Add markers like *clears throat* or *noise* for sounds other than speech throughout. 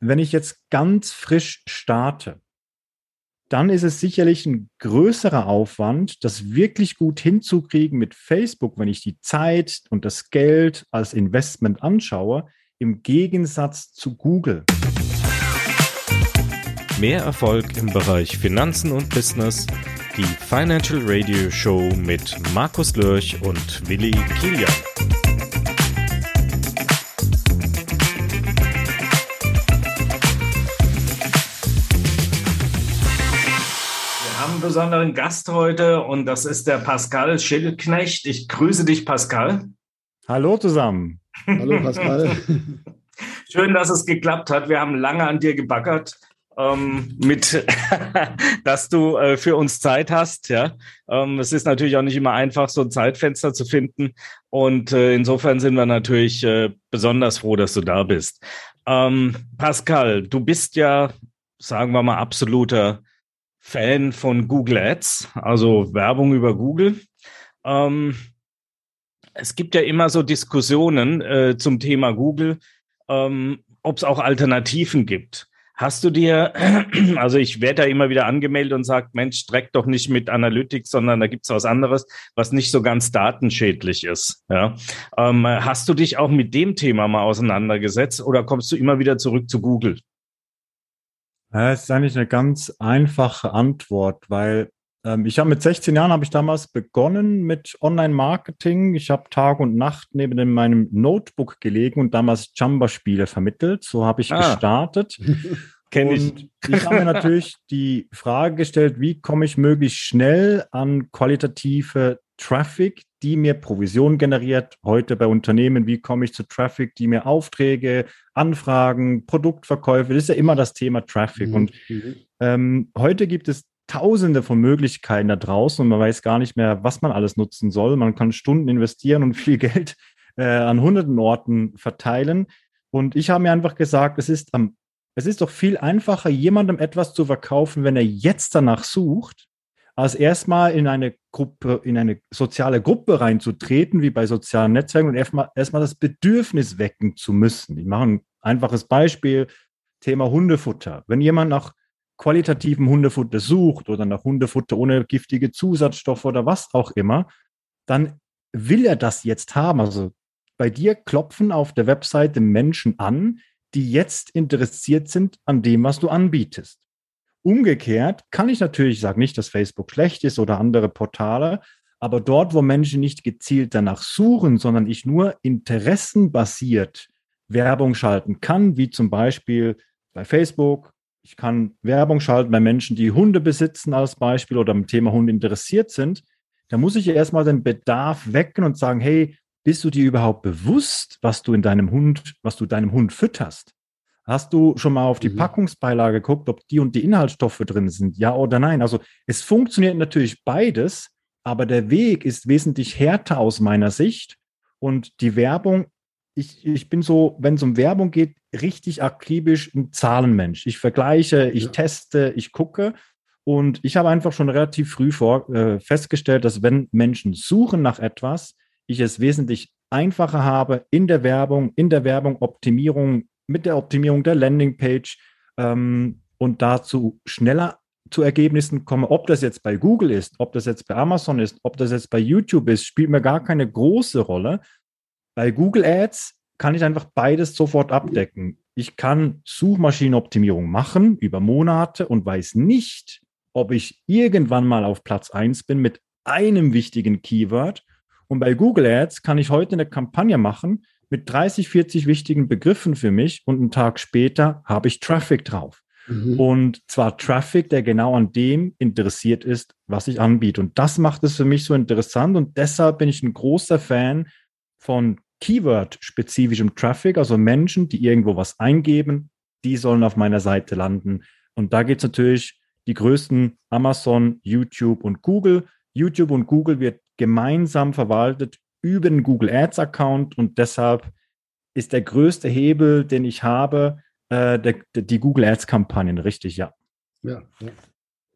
wenn ich jetzt ganz frisch starte, dann ist es sicherlich ein größerer Aufwand, das wirklich gut hinzukriegen mit Facebook, wenn ich die Zeit und das Geld als Investment anschaue, im Gegensatz zu Google. Mehr Erfolg im Bereich Finanzen und Business. Die Financial Radio Show mit Markus Lörch und Willi Kilian. Besonderen Gast heute und das ist der Pascal Schildknecht. Ich grüße dich, Pascal. Hallo zusammen. Hallo, Pascal. *laughs* Schön, dass es geklappt hat. Wir haben lange an dir gebackert. Ähm, mit, *laughs* dass du äh, für uns Zeit hast. Ja, ähm, es ist natürlich auch nicht immer einfach, so ein Zeitfenster zu finden. Und äh, insofern sind wir natürlich äh, besonders froh, dass du da bist. Ähm, Pascal, du bist ja, sagen wir mal, absoluter Fan von Google Ads, also Werbung über Google. Ähm, es gibt ja immer so Diskussionen äh, zum Thema Google, ähm, ob es auch Alternativen gibt. Hast du dir, *clears throat* also ich werde da immer wieder angemeldet und sagt, Mensch, streck doch nicht mit Analytics, sondern da gibt es was anderes, was nicht so ganz datenschädlich ist. Ja? Ähm, hast du dich auch mit dem Thema mal auseinandergesetzt oder kommst du immer wieder zurück zu Google? Es ist eigentlich eine ganz einfache Antwort, weil ähm, ich habe mit 16 Jahren habe ich damals begonnen mit Online-Marketing. Ich habe Tag und Nacht neben meinem Notebook gelegen und damals Jamba-Spiele vermittelt. So habe ich ah. gestartet. *laughs* Kenne ich. Und ich habe mir natürlich die Frage gestellt, wie komme ich möglichst schnell an qualitative Traffic, die mir Provision generiert. Heute bei Unternehmen, wie komme ich zu Traffic, die mir Aufträge, Anfragen, Produktverkäufe, das ist ja immer das Thema Traffic. Mhm. Und ähm, heute gibt es tausende von Möglichkeiten da draußen und man weiß gar nicht mehr, was man alles nutzen soll. Man kann Stunden investieren und *laughs* viel Geld äh, an hunderten Orten verteilen. Und ich habe mir einfach gesagt, es ist am es ist doch viel einfacher, jemandem etwas zu verkaufen, wenn er jetzt danach sucht, als erstmal in eine Gruppe, in eine soziale Gruppe reinzutreten, wie bei sozialen Netzwerken und erstmal, erstmal das Bedürfnis wecken zu müssen. Ich mache ein einfaches Beispiel, Thema Hundefutter. Wenn jemand nach qualitativen Hundefutter sucht oder nach Hundefutter ohne giftige Zusatzstoffe oder was auch immer, dann will er das jetzt haben. Also bei dir klopfen auf der Webseite Menschen an, die jetzt interessiert sind an dem, was du anbietest. Umgekehrt kann ich natürlich, ich sage nicht, dass Facebook schlecht ist oder andere Portale, aber dort, wo Menschen nicht gezielt danach suchen, sondern ich nur interessenbasiert Werbung schalten kann, wie zum Beispiel bei Facebook, ich kann Werbung schalten bei Menschen, die Hunde besitzen als Beispiel oder am Thema Hunde interessiert sind, da muss ich erstmal den Bedarf wecken und sagen, hey, bist du dir überhaupt bewusst, was du in deinem Hund, was du deinem Hund fütterst? Hast du schon mal auf die mhm. Packungsbeilage geguckt, ob die und die Inhaltsstoffe drin sind? Ja oder nein? Also es funktioniert natürlich beides, aber der Weg ist wesentlich härter aus meiner Sicht. Und die Werbung, ich, ich bin so, wenn es um Werbung geht, richtig akribisch ein Zahlenmensch. Ich vergleiche, ich ja. teste, ich gucke. Und ich habe einfach schon relativ früh vor, äh, festgestellt, dass wenn Menschen suchen nach etwas, ich es wesentlich einfacher habe in der Werbung, in der Werbung Optimierung mit der Optimierung der Landingpage ähm, und dazu schneller zu Ergebnissen komme. Ob das jetzt bei Google ist, ob das jetzt bei Amazon ist, ob das jetzt bei YouTube ist, spielt mir gar keine große Rolle. Bei Google Ads kann ich einfach beides sofort abdecken. Ich kann Suchmaschinenoptimierung machen über Monate und weiß nicht, ob ich irgendwann mal auf Platz 1 bin mit einem wichtigen Keyword. Und bei Google Ads kann ich heute eine Kampagne machen, mit 30, 40 wichtigen Begriffen für mich und einen Tag später habe ich Traffic drauf. Mhm. Und zwar Traffic, der genau an dem interessiert ist, was ich anbiete. Und das macht es für mich so interessant und deshalb bin ich ein großer Fan von Keyword-spezifischem Traffic, also Menschen, die irgendwo was eingeben, die sollen auf meiner Seite landen. Und da gibt es natürlich die größten Amazon, YouTube und Google. YouTube und Google wird gemeinsam verwaltet über den Google Ads Account und deshalb ist der größte Hebel, den ich habe, äh, der, der, die Google Ads Kampagnen, richtig, ja. Ja, ja.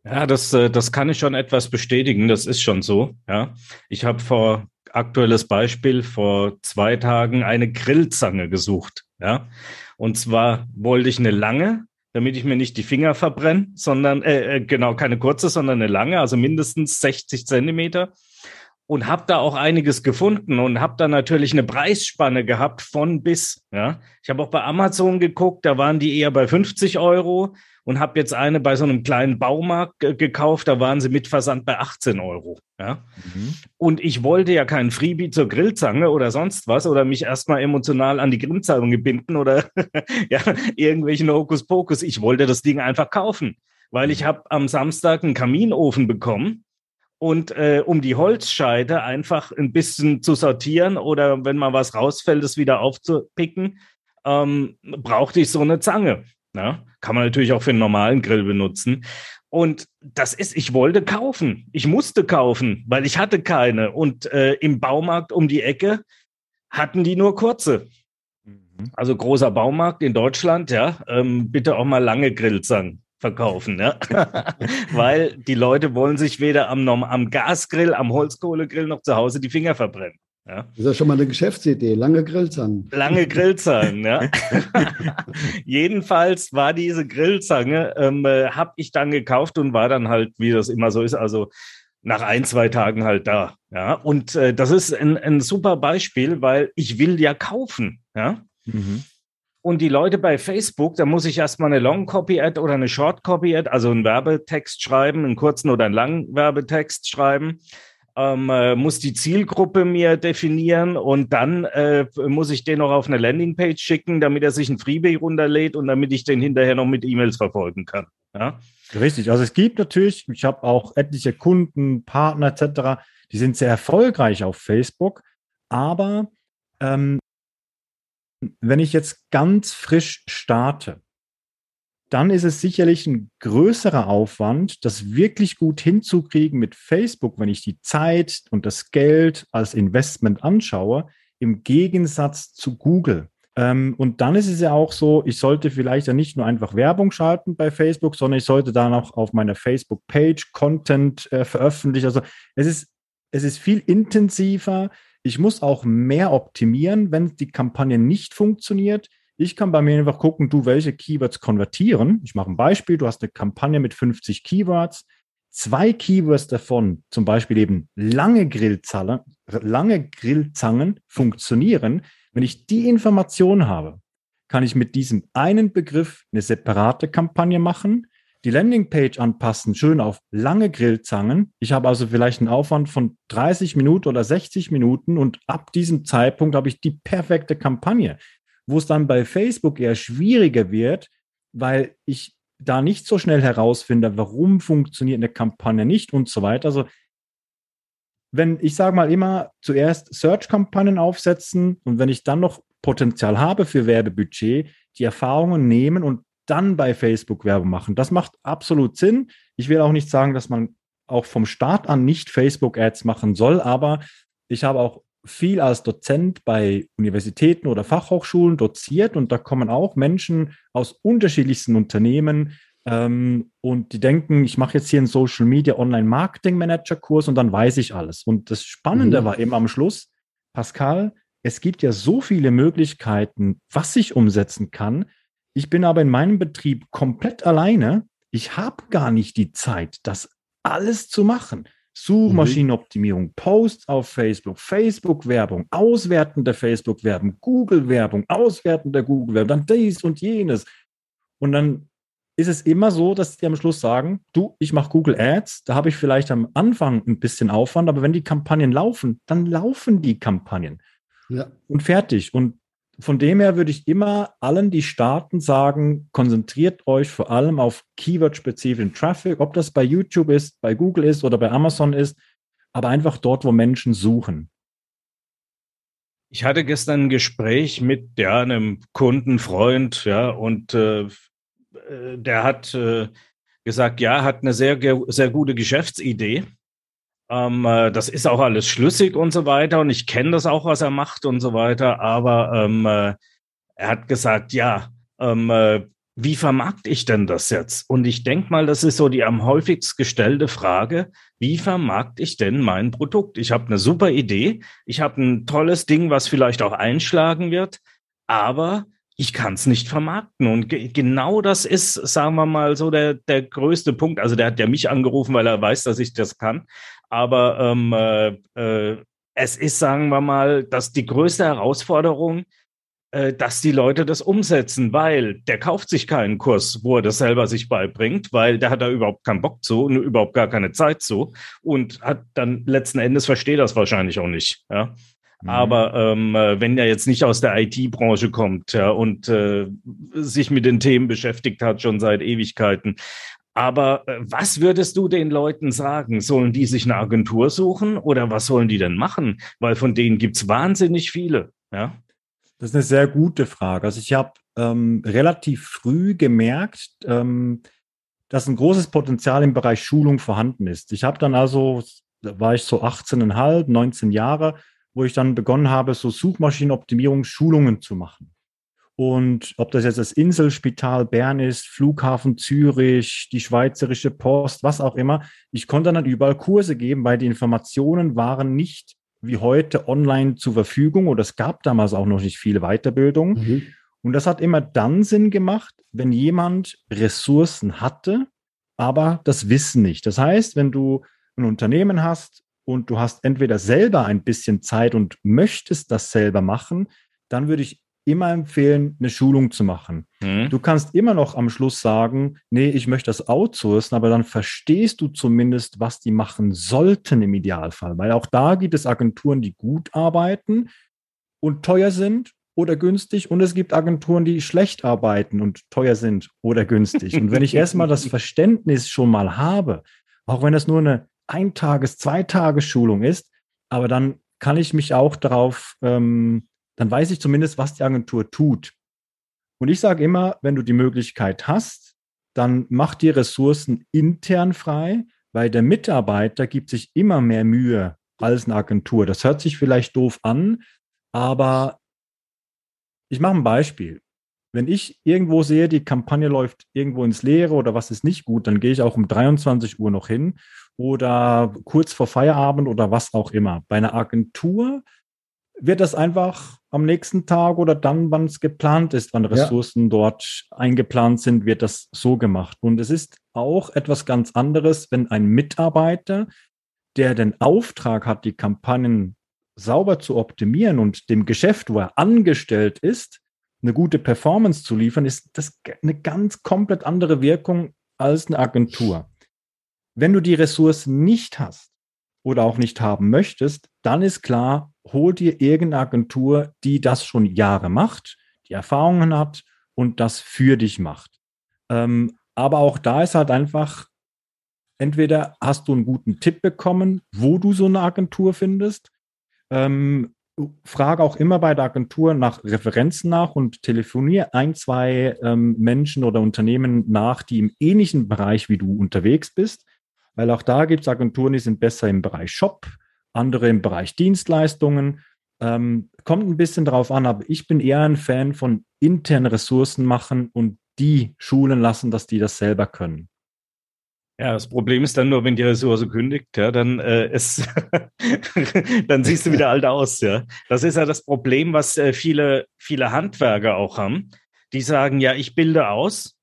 Ja, das, äh, das kann ich schon etwas bestätigen. Das ist schon so. Ja, ich habe vor aktuelles Beispiel vor zwei Tagen eine Grillzange gesucht. Ja, Und zwar wollte ich eine lange, damit ich mir nicht die Finger verbrenne, sondern äh, äh genau keine kurze, sondern eine lange, also mindestens 60 Zentimeter und habe da auch einiges gefunden und habe da natürlich eine Preisspanne gehabt von bis. Ja, ich habe auch bei Amazon geguckt, da waren die eher bei 50 Euro und habe jetzt eine bei so einem kleinen Baumarkt gekauft, da waren sie mit Versand bei 18 Euro. Ja, mhm. und ich wollte ja keinen Freebie zur Grillzange oder sonst was oder mich erstmal emotional an die Grillzange binden oder *laughs* ja irgendwelchen Hokuspokus. Ich wollte das Ding einfach kaufen, weil ich habe am Samstag einen Kaminofen bekommen und äh, um die Holzscheite einfach ein bisschen zu sortieren oder wenn mal was rausfällt, es wieder aufzupicken, ähm, brauchte ich so eine Zange. Ja? Kann man natürlich auch für einen normalen Grill benutzen. Und das ist, ich wollte kaufen. Ich musste kaufen, weil ich hatte keine. Und äh, im Baumarkt um die Ecke hatten die nur kurze. Mhm. Also großer Baumarkt in Deutschland, ja. Ähm, bitte auch mal lange Grillzangen verkaufen, ja? *laughs* weil die Leute wollen sich weder am, am Gasgrill, am Holzkohlegrill noch zu Hause die Finger verbrennen. Ja. Das ist ja schon mal eine Geschäftsidee, lange Grillzangen. Lange Grillzangen, ja. *laughs* Jedenfalls war diese Grillzange, ähm, äh, habe ich dann gekauft und war dann halt, wie das immer so ist, also nach ein, zwei Tagen halt da. Ja, und äh, das ist ein, ein super Beispiel, weil ich will ja kaufen. Ja. Mhm. Und die Leute bei Facebook, da muss ich erstmal eine Long Copy Ad oder eine Short Copy Ad, also einen Werbetext schreiben, einen kurzen oder einen langen Werbetext schreiben. Ähm, äh, muss die Zielgruppe mir definieren und dann äh, muss ich den noch auf eine Landingpage schicken, damit er sich ein Freebie runterlädt und damit ich den hinterher noch mit E-Mails verfolgen kann. Ja? Richtig. Also es gibt natürlich, ich habe auch etliche Kunden, Partner etc., die sind sehr erfolgreich auf Facebook, aber ähm, wenn ich jetzt ganz frisch starte, dann ist es sicherlich ein größerer Aufwand, das wirklich gut hinzukriegen mit Facebook, wenn ich die Zeit und das Geld als Investment anschaue, im Gegensatz zu Google. Ähm, und dann ist es ja auch so, ich sollte vielleicht ja nicht nur einfach Werbung schalten bei Facebook, sondern ich sollte dann auch auf meiner Facebook-Page Content äh, veröffentlichen. Also es ist, es ist viel intensiver. Ich muss auch mehr optimieren, wenn die Kampagne nicht funktioniert. Ich kann bei mir einfach gucken, du, welche Keywords konvertieren. Ich mache ein Beispiel. Du hast eine Kampagne mit 50 Keywords. Zwei Keywords davon, zum Beispiel eben lange Grillzangen, lange Grillzangen funktionieren. Wenn ich die Information habe, kann ich mit diesem einen Begriff eine separate Kampagne machen die Landingpage anpassen, schön auf lange Grillzangen. Ich habe also vielleicht einen Aufwand von 30 Minuten oder 60 Minuten und ab diesem Zeitpunkt habe ich die perfekte Kampagne, wo es dann bei Facebook eher schwieriger wird, weil ich da nicht so schnell herausfinde, warum funktioniert eine Kampagne nicht und so weiter. Also wenn ich sage mal immer zuerst Search-Kampagnen aufsetzen und wenn ich dann noch Potenzial habe für Werbebudget, die Erfahrungen nehmen und dann bei Facebook Werbung machen. Das macht absolut Sinn. Ich will auch nicht sagen, dass man auch vom Start an nicht Facebook Ads machen soll, aber ich habe auch viel als Dozent bei Universitäten oder Fachhochschulen doziert und da kommen auch Menschen aus unterschiedlichsten Unternehmen ähm, und die denken, ich mache jetzt hier einen Social Media Online Marketing Manager Kurs und dann weiß ich alles. Und das Spannende mhm. war eben am Schluss, Pascal, es gibt ja so viele Möglichkeiten, was ich umsetzen kann. Ich bin aber in meinem Betrieb komplett alleine. Ich habe gar nicht die Zeit, das alles zu machen. Suchmaschinenoptimierung, mhm. Posts auf Facebook, Facebook-Werbung, auswertende Facebook-Werbung, Google-Werbung, auswertende Google-Werbung, dann dies und jenes. Und dann ist es immer so, dass die am Schluss sagen, du, ich mache Google Ads, da habe ich vielleicht am Anfang ein bisschen Aufwand, aber wenn die Kampagnen laufen, dann laufen die Kampagnen. Ja. Und fertig. Und von dem her würde ich immer allen, die starten, sagen, konzentriert euch vor allem auf Keyword-spezifischen Traffic, ob das bei YouTube ist, bei Google ist oder bei Amazon ist, aber einfach dort, wo Menschen suchen. Ich hatte gestern ein Gespräch mit ja, einem Kundenfreund, ja, und äh, äh der hat äh, gesagt, ja, hat eine sehr, sehr gute Geschäftsidee. Ähm, äh, das ist auch alles schlüssig und so weiter. Und ich kenne das auch, was er macht und so weiter. Aber ähm, äh, er hat gesagt, ja, ähm, äh, wie vermarkte ich denn das jetzt? Und ich denke mal, das ist so die am häufigst gestellte Frage. Wie vermarkte ich denn mein Produkt? Ich habe eine super Idee. Ich habe ein tolles Ding, was vielleicht auch einschlagen wird. Aber ich kann es nicht vermarkten. Und ge genau das ist, sagen wir mal, so der, der größte Punkt. Also der hat ja mich angerufen, weil er weiß, dass ich das kann. Aber ähm, äh, äh, es ist, sagen wir mal, dass die größte Herausforderung, äh, dass die Leute das umsetzen, weil der kauft sich keinen Kurs, wo er das selber sich beibringt, weil der hat da überhaupt keinen Bock zu und überhaupt gar keine Zeit zu und hat dann letzten Endes versteht das wahrscheinlich auch nicht. Ja. Mhm. Aber ähm, äh, wenn er jetzt nicht aus der IT-Branche kommt ja, und äh, sich mit den Themen beschäftigt hat, schon seit Ewigkeiten. Aber äh, was würdest du den Leuten sagen? Sollen die sich eine Agentur suchen oder was sollen die denn machen? Weil von denen gibt's wahnsinnig viele. Ja? Das ist eine sehr gute Frage. Also ich habe ähm, relativ früh gemerkt, ähm, dass ein großes Potenzial im Bereich Schulung vorhanden ist. Ich habe dann also, da war ich so 18,5, 19 Jahre, wo ich dann begonnen habe, so Suchmaschinenoptimierungsschulungen zu machen. Und ob das jetzt das Inselspital Bern ist, Flughafen Zürich, die Schweizerische Post, was auch immer, ich konnte dann überall Kurse geben, weil die Informationen waren nicht wie heute online zur Verfügung oder es gab damals auch noch nicht viele Weiterbildungen. Mhm. Und das hat immer dann Sinn gemacht, wenn jemand Ressourcen hatte, aber das Wissen nicht. Das heißt, wenn du ein Unternehmen hast, und du hast entweder selber ein bisschen Zeit und möchtest das selber machen, dann würde ich immer empfehlen, eine Schulung zu machen. Mhm. Du kannst immer noch am Schluss sagen, nee, ich möchte das outsourcen, aber dann verstehst du zumindest, was die machen sollten im Idealfall, weil auch da gibt es Agenturen, die gut arbeiten und teuer sind oder günstig und es gibt Agenturen, die schlecht arbeiten und teuer sind oder günstig. Und wenn ich *laughs* erstmal das Verständnis schon mal habe, auch wenn das nur eine ein Tages-, zwei Tages Schulung ist, aber dann kann ich mich auch darauf, ähm, dann weiß ich zumindest, was die Agentur tut. Und ich sage immer, wenn du die Möglichkeit hast, dann mach die Ressourcen intern frei, weil der Mitarbeiter gibt sich immer mehr Mühe als eine Agentur. Das hört sich vielleicht doof an, aber ich mache ein Beispiel. Wenn ich irgendwo sehe, die Kampagne läuft irgendwo ins Leere oder was ist nicht gut, dann gehe ich auch um 23 Uhr noch hin oder kurz vor Feierabend oder was auch immer. Bei einer Agentur wird das einfach am nächsten Tag oder dann, wann es geplant ist, wann Ressourcen ja. dort eingeplant sind, wird das so gemacht. Und es ist auch etwas ganz anderes, wenn ein Mitarbeiter, der den Auftrag hat, die Kampagnen sauber zu optimieren und dem Geschäft, wo er angestellt ist, eine gute Performance zu liefern, ist das eine ganz komplett andere Wirkung als eine Agentur. Wenn du die Ressourcen nicht hast oder auch nicht haben möchtest, dann ist klar, hol dir irgendeine Agentur, die das schon Jahre macht, die Erfahrungen hat und das für dich macht. Ähm, aber auch da ist halt einfach, entweder hast du einen guten Tipp bekommen, wo du so eine Agentur findest. Ähm, frage auch immer bei der Agentur nach Referenzen nach und telefoniere ein, zwei ähm, Menschen oder Unternehmen nach, die im ähnlichen Bereich wie du unterwegs bist. Weil auch da gibt es Agenturen, die sind besser im Bereich Shop, andere im Bereich Dienstleistungen. Ähm, kommt ein bisschen drauf an, aber ich bin eher ein Fan von internen Ressourcen machen und die schulen lassen, dass die das selber können. Ja, das Problem ist dann nur, wenn die Ressource kündigt, ja, dann äh, ist, *laughs* dann siehst du wieder alt aus, ja. Das ist ja das Problem, was äh, viele, viele Handwerker auch haben. Die sagen, ja, ich bilde aus,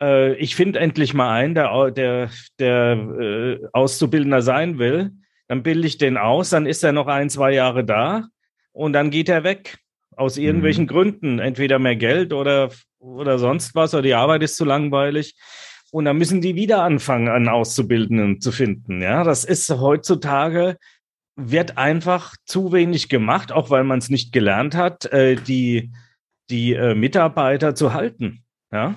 äh, ich finde endlich mal einen, der, der, der äh, Auszubildender sein will, dann bilde ich den aus, dann ist er noch ein, zwei Jahre da und dann geht er weg. Aus irgendwelchen mhm. Gründen. Entweder mehr Geld oder, oder sonst was, oder die Arbeit ist zu langweilig. Und dann müssen die wieder anfangen, einen Auszubildenden zu finden. Ja, das ist heutzutage, wird einfach zu wenig gemacht, auch weil man es nicht gelernt hat, äh, die, die äh, Mitarbeiter zu halten. Ja,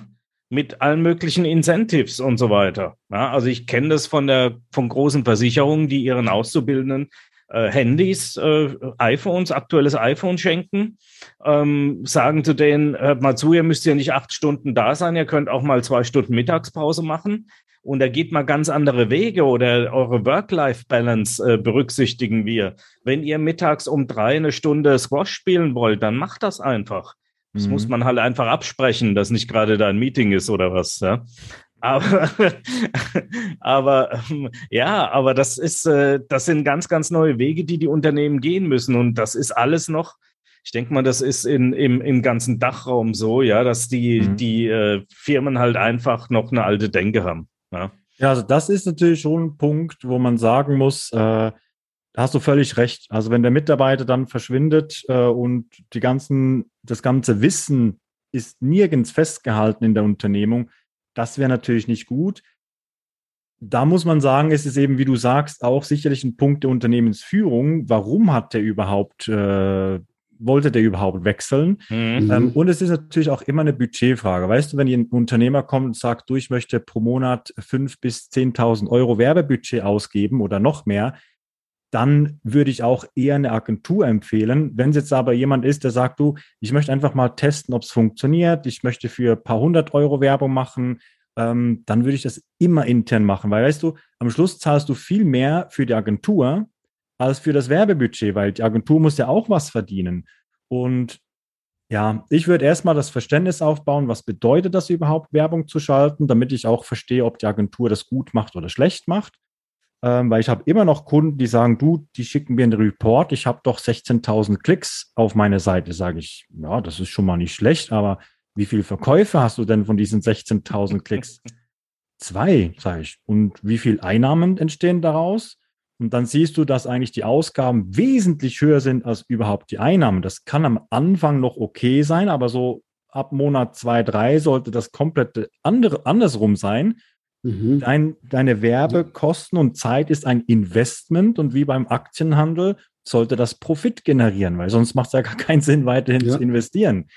mit allen möglichen Incentives und so weiter. Ja, also ich kenne das von der von großen Versicherungen, die ihren Auszubildenden äh, Handys, äh, iPhones, aktuelles iPhone schenken, ähm, sagen zu denen, hört mal zu, ihr müsst ja nicht acht Stunden da sein, ihr könnt auch mal zwei Stunden Mittagspause machen. Und da geht mal ganz andere Wege oder eure Work-Life-Balance äh, berücksichtigen wir. Wenn ihr mittags um drei eine Stunde Squash spielen wollt, dann macht das einfach. Das mhm. muss man halt einfach absprechen, dass nicht gerade da ein Meeting ist oder was. Ja? Aber, *laughs* aber ähm, ja, aber das ist, äh, das sind ganz, ganz neue Wege, die die Unternehmen gehen müssen. Und das ist alles noch ich denke mal, das ist in, im, im ganzen Dachraum so, ja, dass die, mhm. die äh, Firmen halt einfach noch eine alte Denke haben. Ja. ja, also das ist natürlich schon ein Punkt, wo man sagen muss, äh, hast du völlig recht. Also wenn der Mitarbeiter dann verschwindet äh, und die ganzen, das ganze Wissen ist nirgends festgehalten in der Unternehmung, das wäre natürlich nicht gut. Da muss man sagen, es ist eben, wie du sagst, auch sicherlich ein Punkt der Unternehmensführung. Warum hat der überhaupt, äh, wollte der überhaupt wechseln? Mhm. Ähm, und es ist natürlich auch immer eine Budgetfrage. Weißt du, wenn ein Unternehmer kommt und sagt, du, ich möchte pro Monat fünf bis zehntausend Euro Werbebudget ausgeben oder noch mehr, dann würde ich auch eher eine Agentur empfehlen. Wenn es jetzt aber jemand ist, der sagt, du, ich möchte einfach mal testen, ob es funktioniert, ich möchte für ein paar hundert Euro Werbung machen, ähm, dann würde ich das immer intern machen, weil weißt du, am Schluss zahlst du viel mehr für die Agentur als für das Werbebudget, weil die Agentur muss ja auch was verdienen. Und ja, ich würde erstmal das Verständnis aufbauen, was bedeutet das überhaupt, Werbung zu schalten, damit ich auch verstehe, ob die Agentur das gut macht oder schlecht macht ähm, weil ich habe immer noch Kunden, die sagen, du, die schicken mir einen Report, ich habe doch 16.000 Klicks auf meine Seite. Sage ich, ja, das ist schon mal nicht schlecht, aber wie viele Verkäufe hast du denn von diesen 16.000 Klicks? *laughs* Zwei, sage ich. Und wie viel Einnahmen entstehen daraus? Und dann siehst du, dass eigentlich die Ausgaben wesentlich höher sind als überhaupt die Einnahmen. Das kann am Anfang noch okay sein, aber so ab Monat zwei, drei sollte das komplett andere, andersrum sein. Mhm. Dein, deine Werbekosten und Zeit ist ein Investment und wie beim Aktienhandel sollte das Profit generieren, weil sonst macht es ja gar keinen Sinn, weiterhin ja. zu investieren.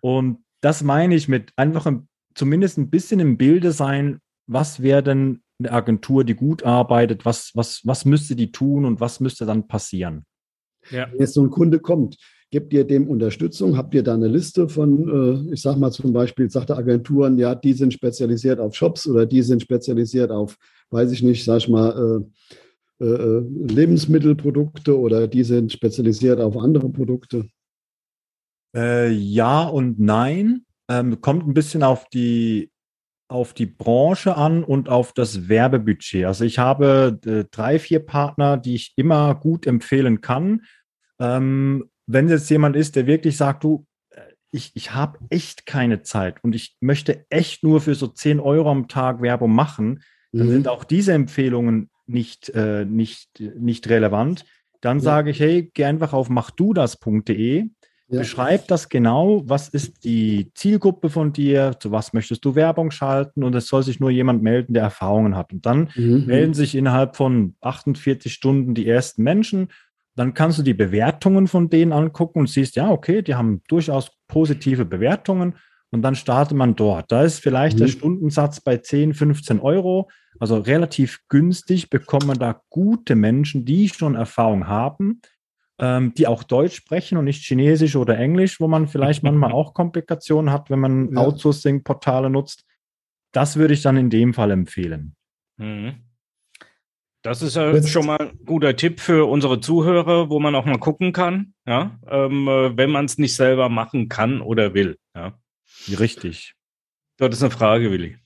Und das meine ich mit einfach ein, zumindest ein bisschen im Bilde sein, was wäre denn eine Agentur, die gut arbeitet, was, was, was müsste die tun und was müsste dann passieren? Ja. Wenn jetzt so ein Kunde kommt, Gebt ihr dem Unterstützung? Habt ihr da eine Liste von, äh, ich sag mal zum Beispiel, sagte Agenturen, ja, die sind spezialisiert auf Shops oder die sind spezialisiert auf, weiß ich nicht, sag ich mal, äh, äh, Lebensmittelprodukte oder die sind spezialisiert auf andere Produkte? Äh, ja und nein. Ähm, kommt ein bisschen auf die, auf die Branche an und auf das Werbebudget. Also ich habe äh, drei, vier Partner, die ich immer gut empfehlen kann. Ähm, wenn jetzt jemand ist, der wirklich sagt, du, äh, ich, ich habe echt keine Zeit und ich möchte echt nur für so 10 Euro am Tag Werbung machen, dann mhm. sind auch diese Empfehlungen nicht, äh, nicht, nicht relevant. Dann ja. sage ich, hey, geh einfach auf machdudas.de, ja. beschreib das genau, was ist die Zielgruppe von dir, zu was möchtest du Werbung schalten und es soll sich nur jemand melden, der Erfahrungen hat. Und dann mhm. melden sich innerhalb von 48 Stunden die ersten Menschen dann kannst du die Bewertungen von denen angucken und siehst, ja, okay, die haben durchaus positive Bewertungen und dann startet man dort. Da ist vielleicht mhm. der Stundensatz bei 10, 15 Euro, also relativ günstig, bekommt man da gute Menschen, die schon Erfahrung haben, ähm, die auch Deutsch sprechen und nicht Chinesisch oder Englisch, wo man vielleicht manchmal *laughs* auch Komplikationen hat, wenn man ja. Outsourcing-Portale nutzt. Das würde ich dann in dem Fall empfehlen. Mhm. Das ist ja schon mal ein guter Tipp für unsere Zuhörer, wo man auch mal gucken kann, ja, ähm, äh, wenn man es nicht selber machen kann oder will. Ja. Richtig. Das ist eine Frage, Willi.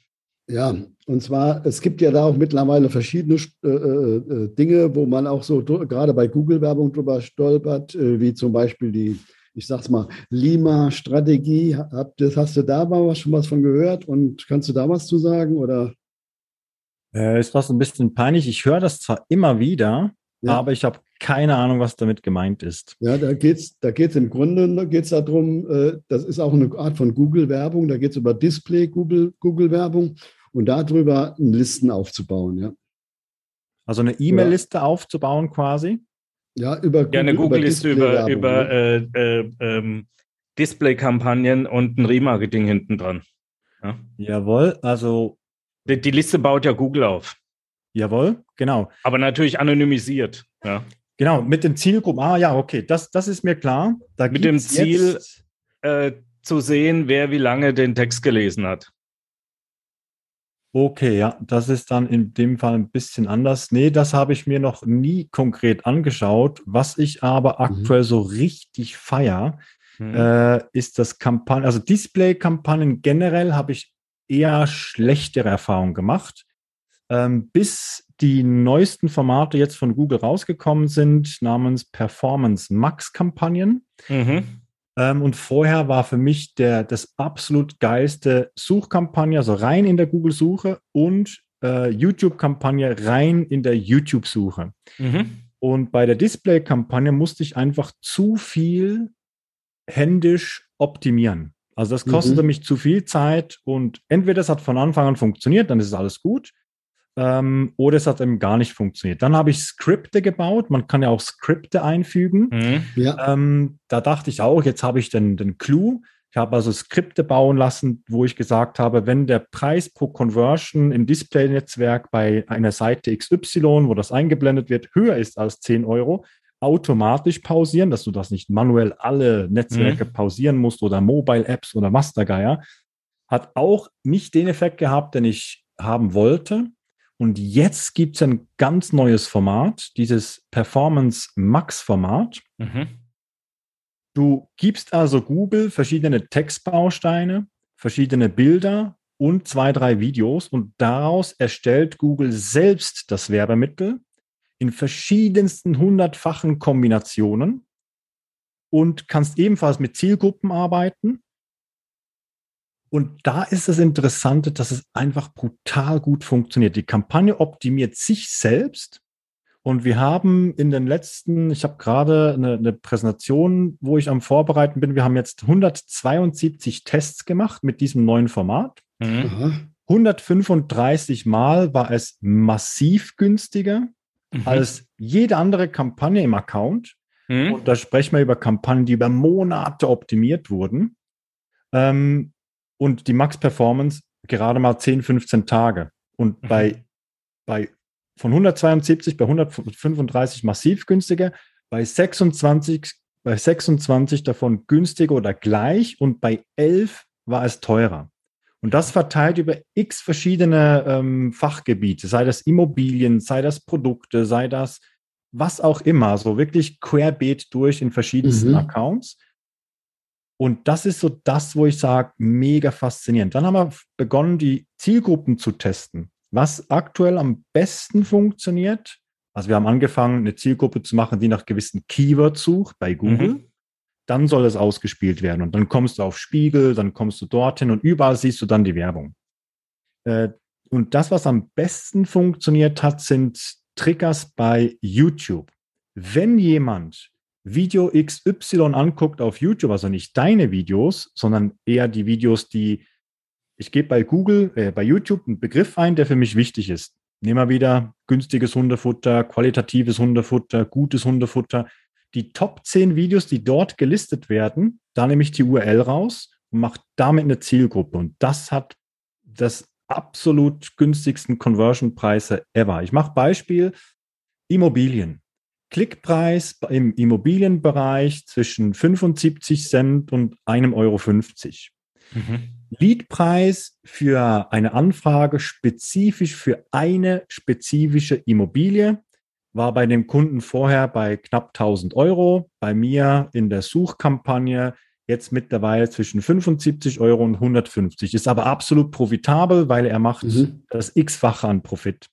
Ja, und zwar, es gibt ja da auch mittlerweile verschiedene äh, äh, äh Dinge, wo man auch so gerade bei Google-Werbung drüber stolpert, äh, wie zum Beispiel die, ich sag's mal, Lima-Strategie. Hast du da mal schon was von gehört und kannst du da was zu sagen? Oder? Äh, ist was ein bisschen peinlich. Ich höre das zwar immer wieder, ja. aber ich habe keine Ahnung, was damit gemeint ist. Ja, da geht es da geht's im Grunde geht's darum, äh, das ist auch eine Art von Google-Werbung, da geht es über Display, Google-Werbung Google und darüber Listen aufzubauen, ja. Also eine E-Mail-Liste aufzubauen quasi? Ja, über Google. Ja, eine Google-Liste über, über, äh, äh, ähm, Display-Kampagnen und ein Remarketing hinten dran. Ja. Jawohl, also die, die Liste baut ja Google auf. Jawohl, genau. Aber natürlich anonymisiert. Ja. Genau, mit dem Zielgruppen. Ah ja, okay, das, das ist mir klar. Da mit dem Ziel äh, zu sehen, wer wie lange den Text gelesen hat. Okay, ja, das ist dann in dem Fall ein bisschen anders. Nee, das habe ich mir noch nie konkret angeschaut. Was ich aber mhm. aktuell so richtig feier, mhm. äh, ist das Kampagne, also Display-Kampagnen generell habe ich eher schlechtere Erfahrungen gemacht. ähm, bis die neuesten Formate jetzt von Google rausgekommen sind, namens Performance Max Kampagnen. Mhm. Ähm, und vorher war für mich der, das absolut geilste Suchkampagne, also rein in der Google-Suche und äh, YouTube-Kampagne rein in der YouTube-Suche. Mhm. Und bei der Display-Kampagne musste ich einfach zu viel händisch optimieren. Also das kostete mhm. mich zu viel Zeit und entweder es hat von Anfang an funktioniert, dann ist es alles gut, ähm, oder es hat eben gar nicht funktioniert. Dann habe ich Skripte gebaut. Man kann ja auch Skripte einfügen. Mhm. Ja. Ähm, da dachte ich auch, jetzt habe ich den, den Clou. Ich habe also Skripte bauen lassen, wo ich gesagt habe, wenn der Preis pro Conversion im Display-Netzwerk bei einer Seite XY, wo das eingeblendet wird, höher ist als 10 Euro, automatisch pausieren, dass du das nicht manuell alle Netzwerke mhm. pausieren musst oder Mobile-Apps oder was der Geier, hat auch nicht den Effekt gehabt, den ich haben wollte. Und jetzt gibt es ein ganz neues Format, dieses Performance Max Format. Mhm. Du gibst also Google verschiedene Textbausteine, verschiedene Bilder und zwei, drei Videos und daraus erstellt Google selbst das Werbemittel in verschiedensten hundertfachen Kombinationen und kannst ebenfalls mit Zielgruppen arbeiten und da ist das Interessante, dass es einfach brutal gut funktioniert. Die Kampagne optimiert sich selbst. Und wir haben in den letzten, ich habe gerade eine, eine, Präsentation, wo ich am Vorbereiten bin. Wir haben jetzt 172 Tests gemacht mit diesem neuen Format. Mhm. 135 Mal war es massiv günstiger mhm. als jede andere Kampagne im Account. Mhm. Und da sprechen wir über Kampagnen, die über Monate optimiert wurden. Ähm, und die Max Performance gerade mal 10, 15 Tage. Und mhm. bei, bei von 172 bei 135 massiv günstiger, bei 26, bei 26 davon günstiger oder gleich und bei 11 war es teurer. Und das verteilt über x verschiedene ähm, Fachgebiete, sei das Immobilien, sei das Produkte, sei das was auch immer, so wirklich querbeet durch in verschiedensten mhm. Accounts. Und das ist so das, wo ich sage, mega faszinierend. Dann haben wir begonnen, die Zielgruppen zu testen. Was aktuell am besten funktioniert, also wir haben angefangen, eine Zielgruppe zu machen, die nach gewissen Keywords sucht bei Google. Mhm. Dann soll es ausgespielt werden. Und dann kommst du auf Spiegel, dann kommst du dorthin und überall siehst du dann die Werbung. Äh, und das, was am besten funktioniert hat, sind Triggers bei YouTube. Wenn jemand Video XY anguckt auf YouTube, also nicht deine Videos, sondern eher die Videos, die ich gebe bei Google, äh, bei YouTube einen Begriff ein, der für mich wichtig ist. Nehmen wir wieder günstiges Hundefutter, qualitatives Hundefutter, gutes Hundefutter. Die Top 10 Videos, die dort gelistet werden, da nehme ich die URL raus und mache damit eine Zielgruppe. Und das hat das absolut günstigsten Conversion-Preise ever. Ich mache Beispiel Immobilien. Klickpreis im Immobilienbereich zwischen 75 Cent und einem Euro. 50. Mhm. Leadpreis für eine Anfrage spezifisch für eine spezifische Immobilie war bei dem Kunden vorher bei knapp 1000 Euro, bei mir in der Suchkampagne jetzt mittlerweile zwischen 75 Euro und 150. Ist aber absolut profitabel, weil er macht mhm. das x-fache an Profit.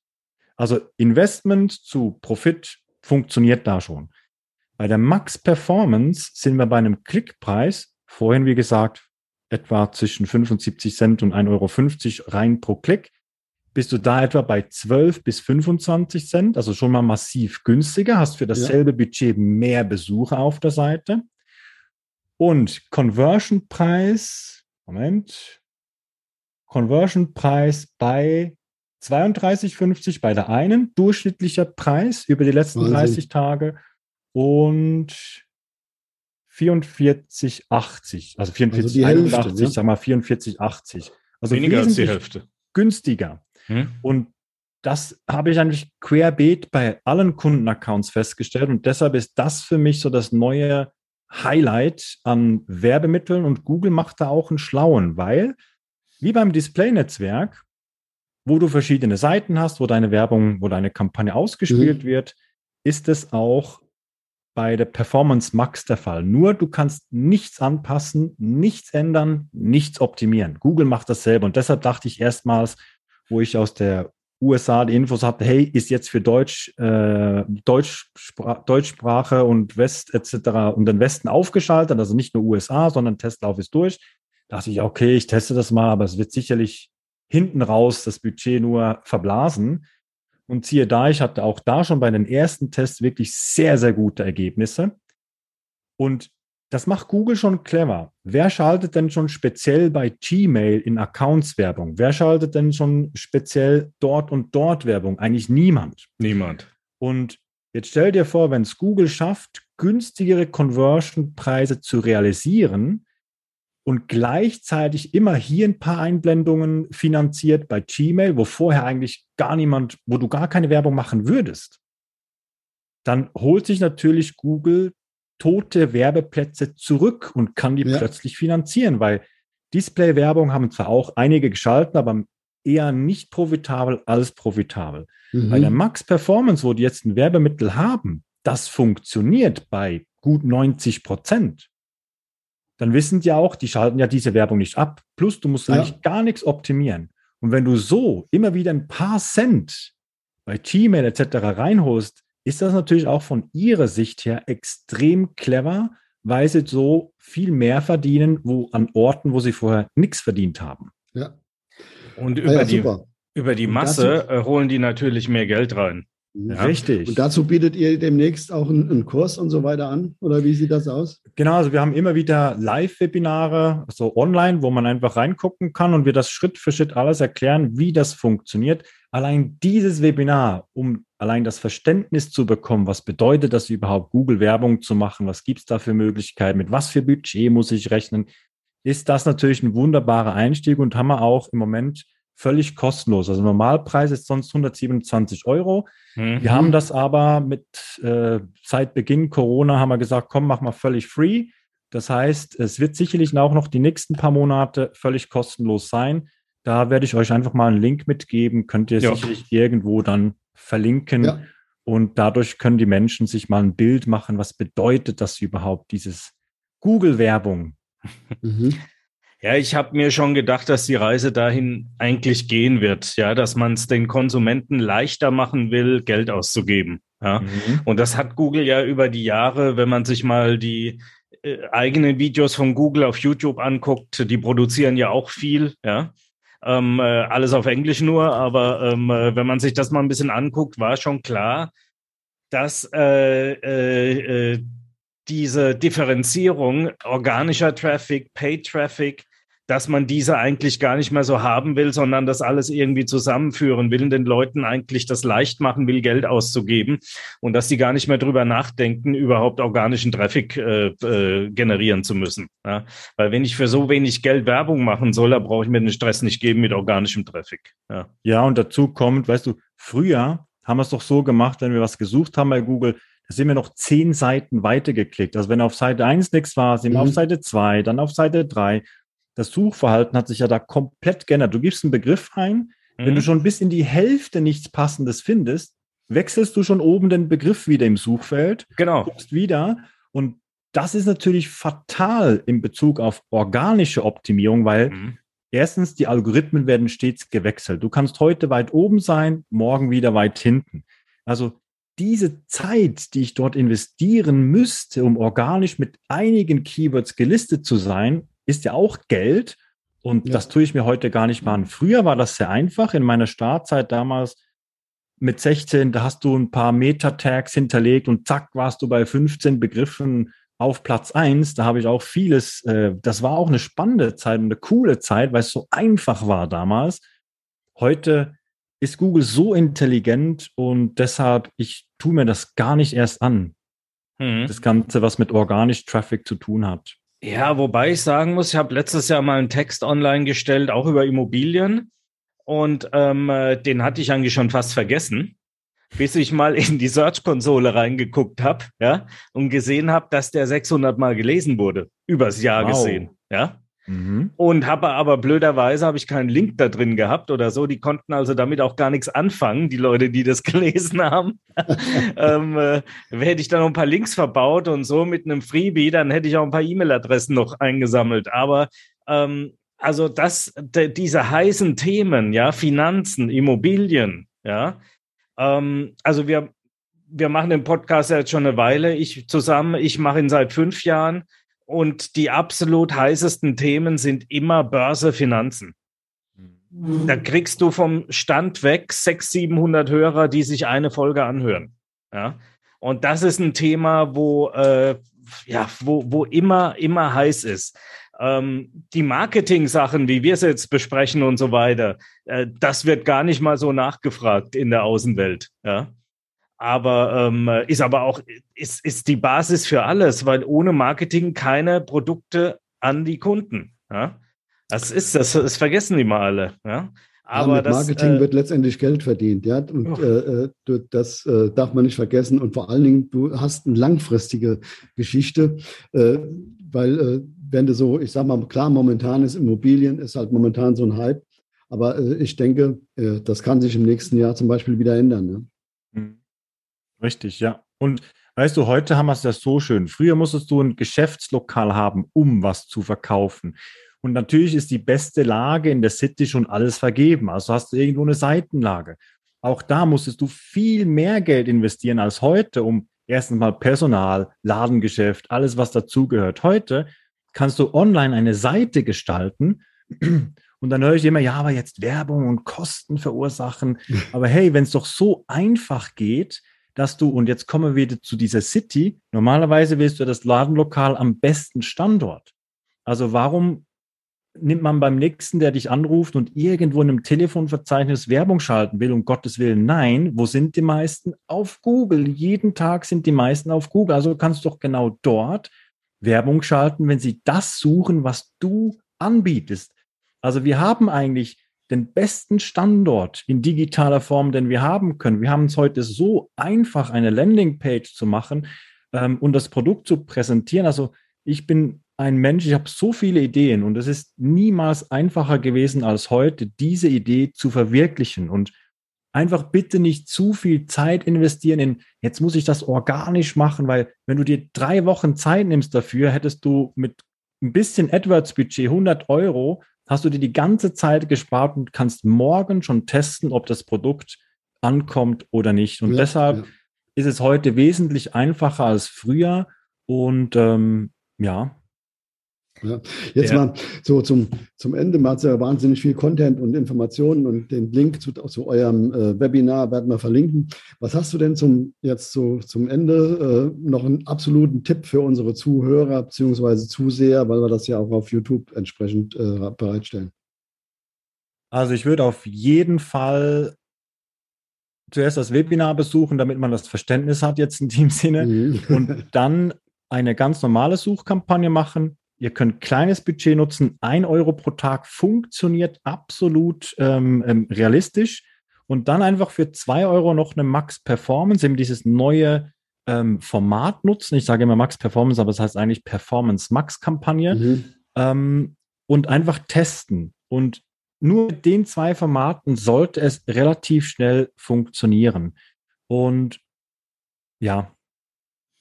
Also Investment zu Profit funktioniert da schon. Bei der Max Performance sind wir bei einem Klickpreis, vorhin wie gesagt, etwa zwischen 75 Cent und 1,50 Euro rein pro Klick. Bist du da etwa bei 12 bis 25 Cent, also schon mal massiv günstiger, hast für dasselbe ja. Budget mehr Besucher auf der Seite. Und Conversion Preis, Moment, Conversion Preis bei 32,50 bei der einen, durchschnittlicher Preis über die letzten Wahnsinn. 30 Tage und 44,80. Also 44, also 81, ne? sag mal 44,80. Also weniger als die Hälfte. Günstiger. Hm? Und das habe ich eigentlich querbeet bei allen Kundenaccounts festgestellt und deshalb ist das für mich so das neue Highlight an Werbemitteln und Google macht da auch einen schlauen, weil wie beim Display-Netzwerk wo du verschiedene Seiten hast, wo deine Werbung, wo deine Kampagne ausgespielt mhm. wird, ist es auch bei der Performance Max der Fall. Nur du kannst nichts anpassen, nichts ändern, nichts optimieren. Google macht das selber. Und deshalb dachte ich erstmals, wo ich aus der USA die Infos habt, hey, ist jetzt für Deutsch, äh, Deutsch, Deutschsprache und West etc. und den Westen aufgeschaltet, also nicht nur USA, sondern Testlauf ist durch. Da dachte ich, okay, ich teste das mal, aber es wird sicherlich hinten raus das Budget nur verblasen. Und siehe da, ich hatte auch da schon bei den ersten Tests wirklich sehr, sehr gute Ergebnisse. Und das macht Google schon clever. Wer schaltet denn schon speziell bei Gmail in Accounts Werbung? Wer schaltet denn schon speziell dort und dort Werbung? Eigentlich niemand. Niemand. Und jetzt stell dir vor, wenn es Google schafft, günstigere Conversion-Preise zu realisieren und gleichzeitig immer hier ein paar Einblendungen finanziert bei Gmail, wo vorher eigentlich gar niemand, wo du gar keine Werbung machen würdest, dann holt sich natürlich Google tote Werbeplätze zurück und kann die ja. plötzlich finanzieren, weil Display-Werbung haben zwar auch einige geschalten, aber eher nicht profitabel als profitabel. Mhm. Bei der Max Performance, wo die jetzt ein Werbemittel haben, das funktioniert bei gut 90 Prozent. Dann wissen die auch, die schalten ja diese Werbung nicht ab. Plus, du musst ja. eigentlich gar nichts optimieren. Und wenn du so immer wieder ein paar Cent bei Gmail etc. reinholst, ist das natürlich auch von ihrer Sicht her extrem clever, weil sie so viel mehr verdienen, wo an Orten, wo sie vorher nichts verdient haben. Ja. Und über, ja, die, über die Masse äh, holen die natürlich mehr Geld rein. Ja. Richtig. Und dazu bietet ihr demnächst auch einen, einen, Kurs und so weiter an? Oder wie sieht das aus? Genau, also wir haben immer wieder Live-Webinare, so online, wo man einfach reingucken kann und wir das Schritt für Schritt alles erklären, wie das funktioniert. Allein dieses Webinar, um allein das Verständnis zu bekommen, was bedeutet das überhaupt, Google Werbung zu machen, was gibt es da für Möglichkeiten, mit was für Budget muss ich rechnen, ist das natürlich ein wunderbarer Einstieg und haben wir auch im Moment völlig kostenlos. Also Normalpreis ist sonst 127 Euro. Mhm. Wir haben das aber mit äh, seit Beginn Corona haben wir gesagt, komm, mach mal völlig free. Das heißt, es wird sicherlich auch noch die nächsten paar Monate völlig kostenlos sein. Da werde ich euch einfach mal einen Link mitgeben, könnt ihr ja. sicherlich irgendwo dann verlinken. Ja. Und dadurch können die Menschen sich mal ein Bild machen, was bedeutet das überhaupt, dieses Google-Werbung. Mhm. Ja, ich habe mir schon gedacht, dass die Reise dahin eigentlich gehen wird, ja, dass man es den Konsumenten leichter machen will, Geld auszugeben. Ja. Mhm. Und das hat Google ja über die Jahre, wenn man sich mal die äh, eigenen Videos von Google auf YouTube anguckt, die produzieren ja auch viel, ja. Ähm, äh, alles auf Englisch nur, aber ähm, äh, wenn man sich das mal ein bisschen anguckt, war schon klar, dass äh, äh, äh, diese Differenzierung organischer Traffic, Paid Traffic, dass man diese eigentlich gar nicht mehr so haben will, sondern das alles irgendwie zusammenführen will, den Leuten eigentlich das leicht machen will, Geld auszugeben und dass die gar nicht mehr drüber nachdenken, überhaupt organischen Traffic äh, äh, generieren zu müssen. Ja? Weil wenn ich für so wenig Geld Werbung machen soll, da brauche ich mir den Stress nicht geben mit organischem Traffic. Ja, ja und dazu kommt, weißt du, früher haben wir es doch so gemacht, wenn wir was gesucht haben bei Google, da sind wir noch zehn Seiten weitergeklickt. Also wenn auf Seite 1 nichts war, sind wir mhm. auf Seite 2, dann auf Seite 3 das Suchverhalten hat sich ja da komplett geändert. Du gibst einen Begriff ein, mhm. wenn du mhm. schon bis in die Hälfte nichts Passendes findest, wechselst du schon oben den Begriff wieder im Suchfeld. Genau. Guckst wieder. Und das ist natürlich fatal in Bezug auf organische Optimierung, weil mhm. erstens die Algorithmen werden stets gewechselt. Du kannst heute weit oben sein, morgen wieder weit hinten. Also diese Zeit, die ich dort investieren müsste, um organisch mit einigen Keywords gelistet zu sein, ist ja auch Geld. Und ja. das tue ich mir heute gar nicht mal an. Früher war das sehr einfach. In meiner Startzeit damals mit 16, da hast du ein paar Meta-Tags hinterlegt und zack, warst du bei 15 Begriffen auf Platz 1. Da habe ich auch vieles, äh, das war auch eine spannende Zeit und eine coole Zeit, weil es so einfach war damals. Heute ist Google so intelligent und deshalb, ich tue mir das gar nicht erst an. Mhm. Das Ganze, was mit organisch Traffic zu tun hat. Ja, wobei ich sagen muss, ich habe letztes Jahr mal einen Text online gestellt, auch über Immobilien. Und ähm, äh, den hatte ich eigentlich schon fast vergessen, bis ich mal in die Search-Konsole reingeguckt habe, ja, und gesehen habe, dass der 600 Mal gelesen wurde, übers Jahr wow. gesehen, ja. Mhm. Und habe aber blöderweise habe ich keinen Link da drin gehabt oder so. Die konnten also damit auch gar nichts anfangen, die Leute, die das *laughs* gelesen haben. *laughs* ähm, äh, hätte ich da noch ein paar Links verbaut und so mit einem Freebie, dann hätte ich auch ein paar E-Mail-Adressen noch eingesammelt. Aber ähm, also das, diese heißen Themen, ja, Finanzen, Immobilien, Ja, ähm, also wir, wir machen den Podcast ja jetzt schon eine Weile. Ich zusammen, ich mache ihn seit fünf Jahren und die absolut heißesten Themen sind immer Börse, Finanzen. Mhm. Da kriegst du vom Stand weg 600, 700 Hörer, die sich eine Folge anhören. Ja. Und das ist ein Thema, wo, äh, ja, wo, wo immer, immer heiß ist. Ähm, die Marketing-Sachen, wie wir es jetzt besprechen und so weiter, äh, das wird gar nicht mal so nachgefragt in der Außenwelt. Ja aber ähm, ist aber auch ist, ist die Basis für alles, weil ohne Marketing keine Produkte an die Kunden. Ja? Das ist das, das vergessen die mal alle. Ja? Aber ja, mit Marketing äh, wird letztendlich Geld verdient, ja. Und oh. äh, du, das äh, darf man nicht vergessen. Und vor allen Dingen, du hast eine langfristige Geschichte, äh, weil äh, wenn du so, ich sag mal, klar, momentan ist Immobilien, ist halt momentan so ein Hype. Aber äh, ich denke, das kann sich im nächsten Jahr zum Beispiel wieder ändern. Ne? Richtig, ja. Und weißt du, heute haben wir es ja so schön. Früher musstest du ein Geschäftslokal haben, um was zu verkaufen. Und natürlich ist die beste Lage in der City schon alles vergeben. Also hast du irgendwo eine Seitenlage. Auch da musstest du viel mehr Geld investieren als heute, um erstens mal Personal, Ladengeschäft, alles, was dazugehört. Heute kannst du online eine Seite gestalten. Und dann höre ich immer, ja, aber jetzt Werbung und Kosten verursachen. *laughs* Aber hey, wenn es doch so einfach geht, dass du, und jetzt kommen wir wieder zu dieser City, normalerweise willst du das Ladenlokal am besten Standort. Also warum nimmt man beim nächsten, der dich anruft und irgendwo in einem Telefonverzeichnis Werbung schalten will, um Gottes Willen, nein, wo sind die meisten? Auf Google. Jeden Tag sind die meisten auf Google. Also kannst du doch genau dort Werbung schalten, wenn sie das suchen, was du anbietest. Also wir haben eigentlich den besten Standort in digitaler Form, den wir haben können. Wir haben es heute so einfach, eine Landingpage zu machen ähm, und das Produkt zu präsentieren. Also ich bin ein Mensch, ich habe so viele Ideen und es ist niemals einfacher gewesen als heute, diese Idee zu verwirklichen und einfach bitte nicht zu viel Zeit investieren in, jetzt muss ich das organisch machen, weil wenn du dir drei Wochen Zeit nimmst dafür, hättest du mit ein bisschen AdWords-Budget 100 Euro hast du dir die ganze Zeit gespart und kannst morgen schon testen, ob das Produkt ankommt oder nicht. Und ja, deshalb ja. ist es heute wesentlich einfacher als früher. Und ähm, ja, ja. Jetzt ja. mal so zum, zum Ende, man hat ja wahnsinnig viel Content und Informationen und den Link zu, zu eurem äh, Webinar werden wir verlinken. Was hast du denn zum, jetzt so zum Ende äh, noch einen absoluten Tipp für unsere Zuhörer bzw. Zuseher, weil wir das ja auch auf YouTube entsprechend äh, bereitstellen? Also ich würde auf jeden Fall zuerst das Webinar besuchen, damit man das Verständnis hat jetzt in dem Sinne mhm. und *laughs* dann eine ganz normale Suchkampagne machen Ihr könnt kleines Budget nutzen. Ein Euro pro Tag funktioniert absolut ähm, ähm, realistisch. Und dann einfach für zwei Euro noch eine Max Performance, eben dieses neue ähm, Format nutzen. Ich sage immer Max Performance, aber es das heißt eigentlich Performance Max Kampagne. Mhm. Ähm, und einfach testen. Und nur mit den zwei Formaten sollte es relativ schnell funktionieren. Und ja,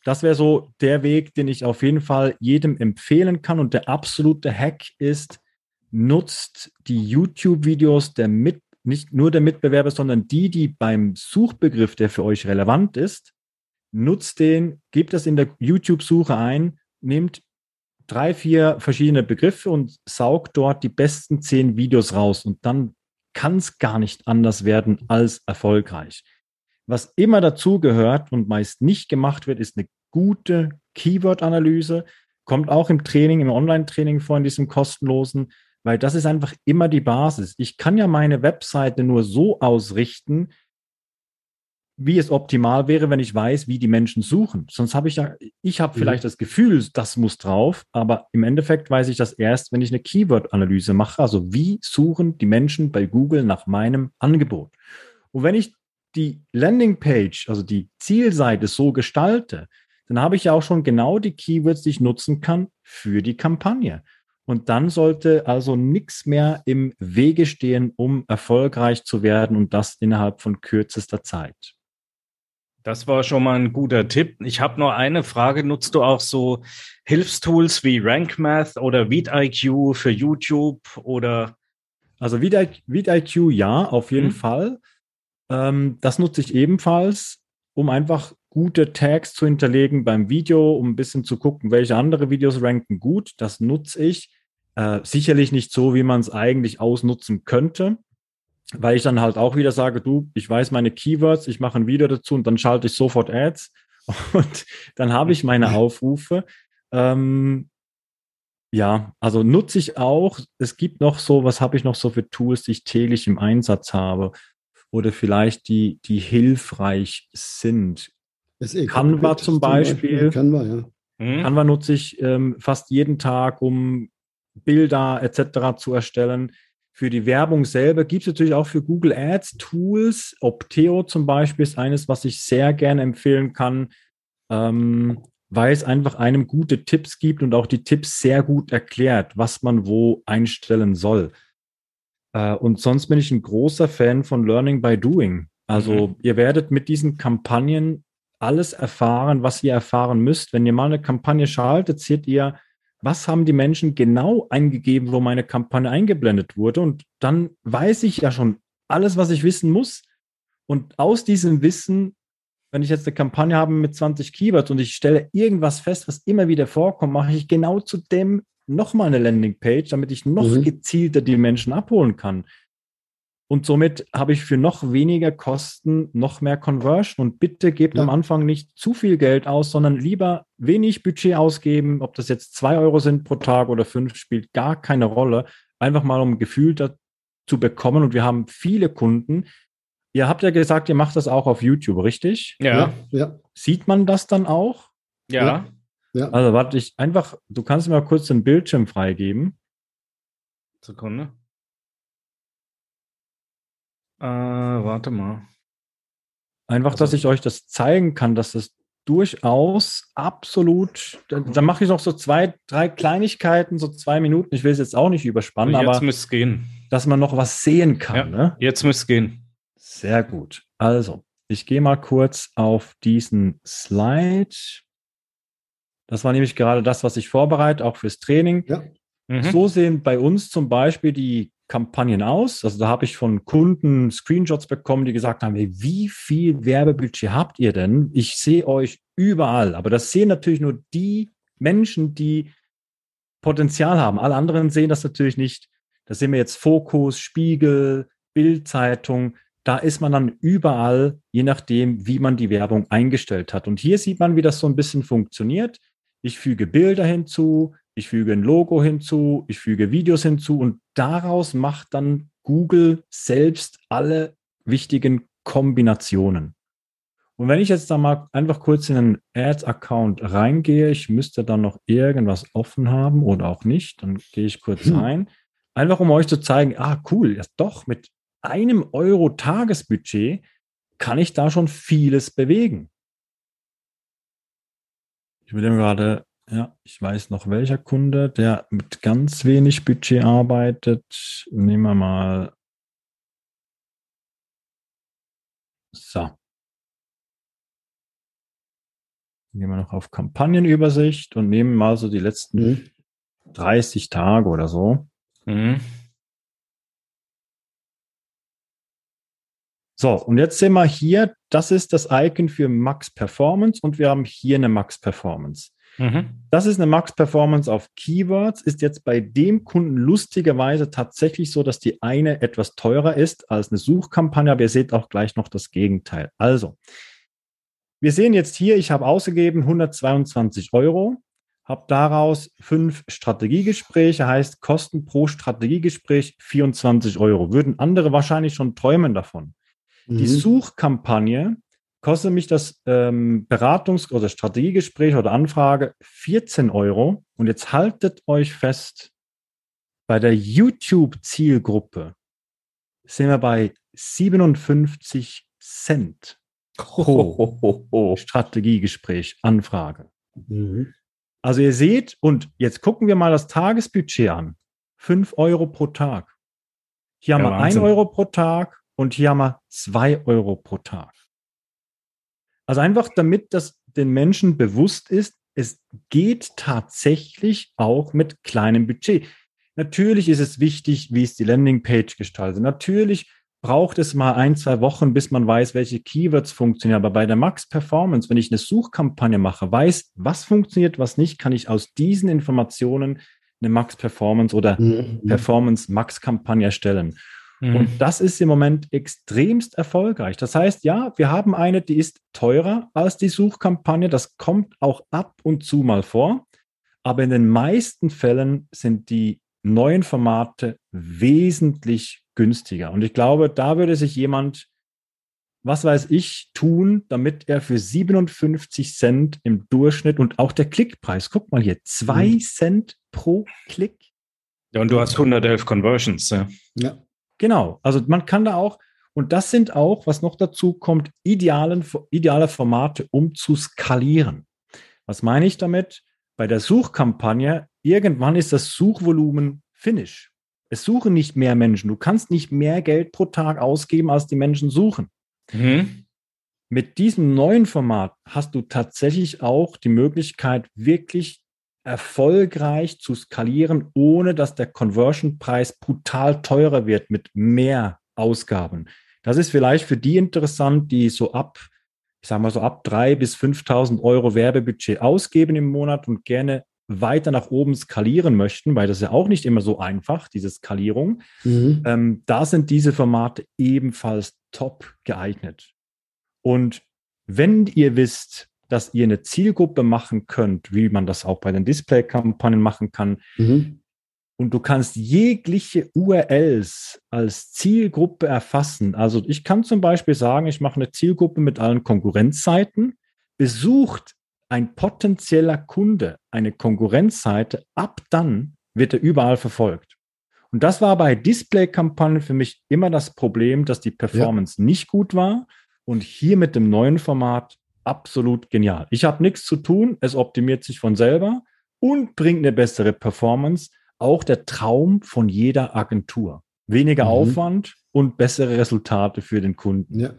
das wäre so der Weg, den ich auf jeden Fall jedem empfehlen kann. Und der absolute Hack ist, nutzt die YouTube-Videos der mit, nicht nur der Mitbewerber, sondern die, die beim Suchbegriff, der für euch relevant ist, nutzt den, gebt das in der YouTube-Suche ein, nehmt drei, vier verschiedene Begriffe und saugt dort die besten zehn Videos raus. Und dann kann es gar nicht anders werden als erfolgreich. Was immer dazu gehört und meist nicht gemacht wird, ist eine gute Keyword-Analyse. Kommt auch im Training, im Online-Training vor, in diesem kostenlosen, weil das ist einfach immer die Basis. Ich kann ja meine Webseite nur so ausrichten, wie es optimal wäre, wenn ich weiß, wie die Menschen suchen. Sonst habe ich ja, ich habe mhm. vielleicht das Gefühl, das muss drauf, aber im Endeffekt weiß ich das erst, wenn ich eine Keyword-Analyse mache. Also wie suchen die Menschen bei Google nach meinem Angebot? Und wenn ich die Landingpage, also die Zielseite so gestalte, dann habe ich ja auch schon genau die Keywords, die ich nutzen kann für die Kampagne. Und dann sollte also nichts mehr im Wege stehen, um erfolgreich zu werden und das innerhalb von kürzester Zeit. Das war schon mal ein guter Tipp. Ich habe nur eine Frage. Nutzt du auch so Hilfstools wie RankMath oder VidIQ für YouTube oder? Also VidIQ ja, auf jeden mhm. Fall. Ähm, das nutze ich ebenfalls, um einfach gute Tags zu hinterlegen beim Video, um ein bisschen zu gucken, welche andere Videos ranken gut. Das nutze ich. Äh, sicherlich nicht so, wie man es eigentlich ausnutzen könnte, weil ich dann halt auch wieder sage, du, ich weiß meine Keywords, ich mache ein Video dazu und dann schalte ich sofort Ads *laughs* und dann habe ich meine Aufrufe. Ähm, ja, also nutze ich auch. Es gibt noch so, was habe ich noch so für Tools, die ich täglich im Einsatz habe oder vielleicht die, die hilfreich sind. Canva zum Beispiel. Canva, ja. Mhm. Canva nutze ich ähm, fast jeden Tag, um Bilder etc. zu erstellen. Für die Werbung selber gibt es natürlich auch für Google Ads Tools. Opteo zum Beispiel ist eines, was ich sehr gerne empfehlen kann. Ähm, weil es einfach einem gute Tipps gibt und auch die Tipps sehr gut erklärt, was man wo einstellen soll. Äh, und sonst bin ich ein großer Fan von Learning by Doing. Also mhm. ihr werdet mit diesen Kampagnen alles erfahren, was ihr erfahren müsst. Wenn ihr mal eine Kampagne schaltet, seht ihr, was haben die Menschen genau eingegeben, wo meine Kampagne eingeblendet wurde. Und dann weiß ich ja schon alles, was ich wissen muss. Und aus diesem Wissen wenn ich jetzt eine Kampagne habe mit 20 Keywords und ich stelle irgendwas fest, was immer wieder vorkommt, mache ich genau zu dem nochmal eine Landingpage, damit ich noch mhm. gezielter die Menschen abholen kann. Und somit habe ich für noch weniger Kosten noch mehr Conversion. Und bitte gebt ja. am Anfang nicht zu viel Geld aus, sondern lieber wenig Budget ausgeben. Ob das jetzt zwei Euro sind pro Tag oder fünf, spielt gar keine Rolle. Einfach mal um ein Gefühl zu bekommen. Und wir haben viele Kunden, Ihr habt ja gesagt, ihr macht das auch auf YouTube, richtig? Ja. ja. Sieht man das dann auch? Ja. ja. Also warte, ich einfach, du kannst mir mal kurz den Bildschirm freigeben. Sekunde. Äh, warte mal. Einfach, also, dass ich euch das zeigen kann, dass das durchaus absolut, dann, dann mache ich noch so zwei, drei Kleinigkeiten, so zwei Minuten. Ich will es jetzt auch nicht überspannen, jetzt aber jetzt müsste es gehen. dass man noch was sehen kann. Ja, ne? Jetzt müsste es gehen. Sehr gut. Also, ich gehe mal kurz auf diesen Slide. Das war nämlich gerade das, was ich vorbereite, auch fürs Training. Ja. Mhm. So sehen bei uns zum Beispiel die Kampagnen aus. Also da habe ich von Kunden Screenshots bekommen, die gesagt haben, wie viel Werbebudget habt ihr denn? Ich sehe euch überall. Aber das sehen natürlich nur die Menschen, die Potenzial haben. Alle anderen sehen das natürlich nicht. Da sehen wir jetzt Fokus, Spiegel, Bildzeitung da ist man dann überall, je nachdem, wie man die Werbung eingestellt hat. Und hier sieht man, wie das so ein bisschen funktioniert. Ich füge Bilder hinzu, ich füge ein Logo hinzu, ich füge Videos hinzu und daraus macht dann Google selbst alle wichtigen Kombinationen. Und wenn ich jetzt da mal einfach kurz in einen Ads-Account reingehe, ich müsste dann noch irgendwas offen haben oder auch nicht, dann gehe ich kurz hm. rein. Einfach um euch zu zeigen, ah cool, ja doch, mit einem Euro Tagesbudget kann ich da schon vieles bewegen. Ich will gerade, ja, ich weiß noch welcher Kunde, der mit ganz wenig Budget arbeitet. Nehmen wir mal. So. Gehen wir noch auf Kampagnenübersicht und nehmen mal so die letzten mhm. 30 Tage oder so. Mhm. So, und jetzt sehen wir hier, das ist das Icon für Max Performance und wir haben hier eine Max Performance. Mhm. Das ist eine Max Performance auf Keywords, ist jetzt bei dem Kunden lustigerweise tatsächlich so, dass die eine etwas teurer ist als eine Suchkampagne, aber ihr seht auch gleich noch das Gegenteil. Also, wir sehen jetzt hier, ich habe ausgegeben 122 Euro, habe daraus fünf Strategiegespräche, heißt Kosten pro Strategiegespräch 24 Euro. Würden andere wahrscheinlich schon träumen davon. Die mhm. Suchkampagne kostet mich das ähm, Beratungs- oder Strategiegespräch oder Anfrage 14 Euro. Und jetzt haltet euch fest, bei der YouTube-Zielgruppe sind wir bei 57 Cent pro Strategiegespräch, Anfrage. Mhm. Also ihr seht, und jetzt gucken wir mal das Tagesbudget an. 5 Euro pro Tag. Hier ja, haben wir 1 Euro pro Tag, und hier haben wir zwei Euro pro Tag. Also einfach damit das den Menschen bewusst ist, es geht tatsächlich auch mit kleinem Budget. Natürlich ist es wichtig, wie ist die Landingpage gestaltet. Natürlich braucht es mal ein, zwei Wochen, bis man weiß, welche Keywords funktionieren. Aber bei der Max Performance, wenn ich eine Suchkampagne mache, weiß, was funktioniert, was nicht, kann ich aus diesen Informationen eine Max Performance oder mhm. Performance Max Kampagne erstellen. Mhm. Und das ist im Moment extremst erfolgreich. Das heißt, ja, wir haben eine, die ist teurer als die Suchkampagne. Das kommt auch ab und zu mal vor. Aber in den meisten Fällen sind die neuen Formate wesentlich günstiger. Und ich glaube, da würde sich jemand, was weiß ich, tun, damit er für 57 Cent im Durchschnitt und auch der Klickpreis, guck mal hier, zwei mhm. Cent pro Klick. Ja, und du hast 111 Conversions. Ja. ja. Genau. Also man kann da auch, und das sind auch, was noch dazu kommt, idealen, ideale Formate, um zu skalieren. Was meine ich damit? Bei der Suchkampagne, irgendwann ist das Suchvolumen finish. Es suchen nicht mehr Menschen. Du kannst nicht mehr Geld pro Tag ausgeben, als die Menschen suchen. Mhm. Mit diesem neuen Format hast du tatsächlich auch die Möglichkeit, wirklich erfolgreich zu skalieren, ohne dass der Conversion-Preis brutal teurer wird mit mehr Ausgaben. Das ist vielleicht für die interessant, die so ab, ich sage mal so ab drei bis 5.000 Euro Werbebudget ausgeben im Monat und gerne weiter nach oben skalieren möchten, weil das ist ja auch nicht immer so einfach, diese Skalierung, mhm. ähm, da sind diese Formate ebenfalls top geeignet. Und wenn ihr wisst, dass ihr eine Zielgruppe machen könnt, wie man das auch bei den Display-Kampagnen machen kann, mhm. und du kannst jegliche URLs als Zielgruppe erfassen. Also ich kann zum Beispiel sagen, ich mache eine Zielgruppe mit allen Konkurrenzseiten, besucht ein potenzieller Kunde eine Konkurrenzseite, ab dann wird er überall verfolgt. Und das war bei Display-Kampagnen für mich immer das Problem, dass die Performance ja. nicht gut war. Und hier mit dem neuen Format absolut genial. Ich habe nichts zu tun, es optimiert sich von selber und bringt eine bessere Performance. Auch der Traum von jeder Agentur. Weniger mhm. Aufwand und bessere Resultate für den Kunden. Ja.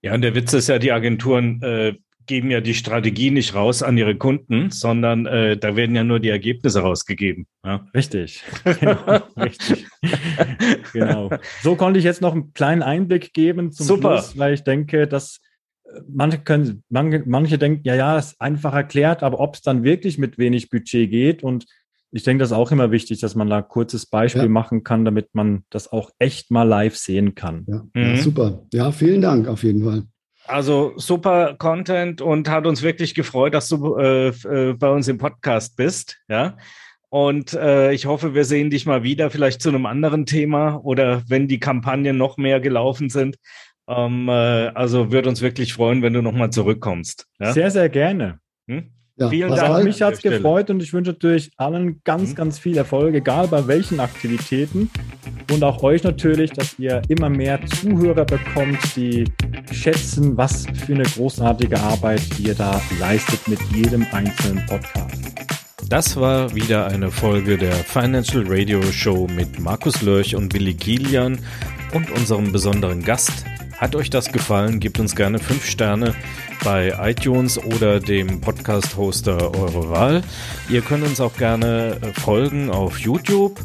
Ja, und der Witz ist ja, die Agenturen äh, geben ja die Strategie nicht raus an ihre Kunden, sondern äh, da werden ja nur die Ergebnisse rausgegeben. Ja? Richtig. Genau, richtig. genau. So konnte ich jetzt noch einen kleinen Einblick geben zum Super. Schluss, weil ich denke, dass manche können, manche, manche denken, ja, ja, ist einfach erklärt, aber ob es dann wirklich mit wenig Budget geht und ich denke, das ist auch immer wichtig, dass man da ein kurzes Beispiel ja. machen kann, damit man das auch echt mal live sehen kann. Ja, mhm. super. Ja, vielen Dank auf jeden Fall. Also super Content und hat uns wirklich gefreut, dass du äh, äh, bei uns im Podcast bist. Ja. Und äh, ich hoffe, wir sehen dich mal wieder, vielleicht zu einem anderen Thema oder wenn die Kampagnen noch mehr gelaufen sind. Ähm, äh, also würde uns wirklich freuen, wenn du nochmal zurückkommst. Ja? Sehr, sehr gerne. Hm? Ja, Vielen Dank. Also mich hat es gefreut und ich wünsche natürlich allen ganz, mhm. ganz viel Erfolg, egal bei welchen Aktivitäten. Und auch euch natürlich, dass ihr immer mehr Zuhörer bekommt, die schätzen, was für eine großartige Arbeit ihr da leistet mit jedem einzelnen Podcast. Das war wieder eine Folge der Financial Radio Show mit Markus Lörch und Willi Kilian und unserem besonderen Gast. Hat euch das gefallen? Gebt uns gerne 5 Sterne bei iTunes oder dem Podcast-Hoster eurer Wahl. Ihr könnt uns auch gerne äh, folgen auf YouTube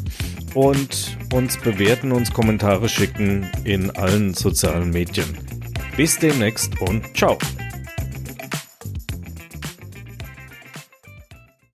und uns bewerten, uns Kommentare schicken in allen sozialen Medien. Bis demnächst und ciao.